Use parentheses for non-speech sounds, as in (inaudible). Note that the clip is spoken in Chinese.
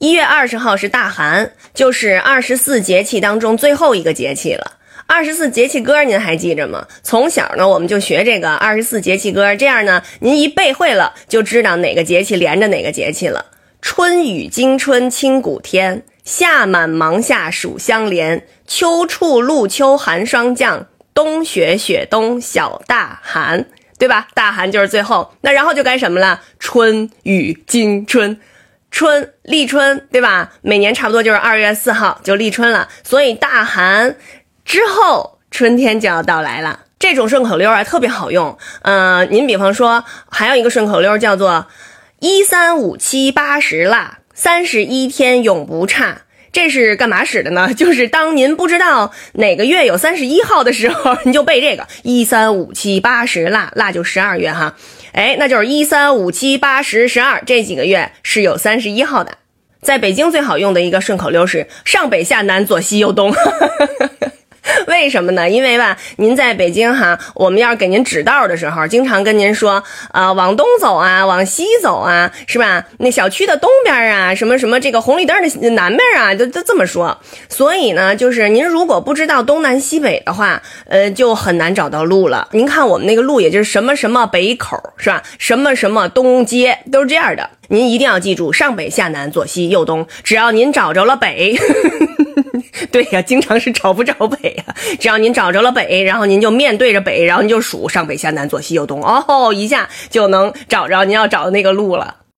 一月二十号是大寒，就是二十四节气当中最后一个节气了。二十四节气歌您还记着吗？从小呢我们就学这个二十四节气歌，这样呢您一背会了，就知道哪个节气连着哪个节气了。春雨惊春清谷天，夏满芒夏暑相连，秋处露秋寒霜降，冬雪雪冬小大寒，对吧？大寒就是最后，那然后就该什么了？春雨惊春。春立春，对吧？每年差不多就是二月四号就立春了，所以大寒之后，春天就要到来了。这种顺口溜啊，特别好用。嗯，您比方说，还有一个顺口溜叫做“一三五七八十腊，三十一天永不差”。这是干嘛使的呢？(laughs) 就是当您不知道哪个月有三十一号的时候，(laughs) 你就背这个“一三五七八十腊”，腊就十二月哈。哎，那就是一三五七八十十二这几个月是有三十一号的。在北京最好用的一个顺口溜是“上北下南左西右东”。(laughs) 为什么呢？因为吧，您在北京哈，我们要是给您指道的时候，经常跟您说，呃，往东走啊，往西走啊，是吧？那小区的东边啊，什么什么这个红绿灯的南边啊，都都这么说。所以呢，就是您如果不知道东南西北的话，呃，就很难找到路了。您看我们那个路，也就是什么什么北口，是吧？什么什么东街，都是这样的。您一定要记住，上北下南左西右东，只要您找着了北。(laughs) (laughs) 对呀，经常是找不着北呀。只要您找着了北，然后您就面对着北，然后您就数上北下南左西右东，哦，一下就能找着您要找的那个路了。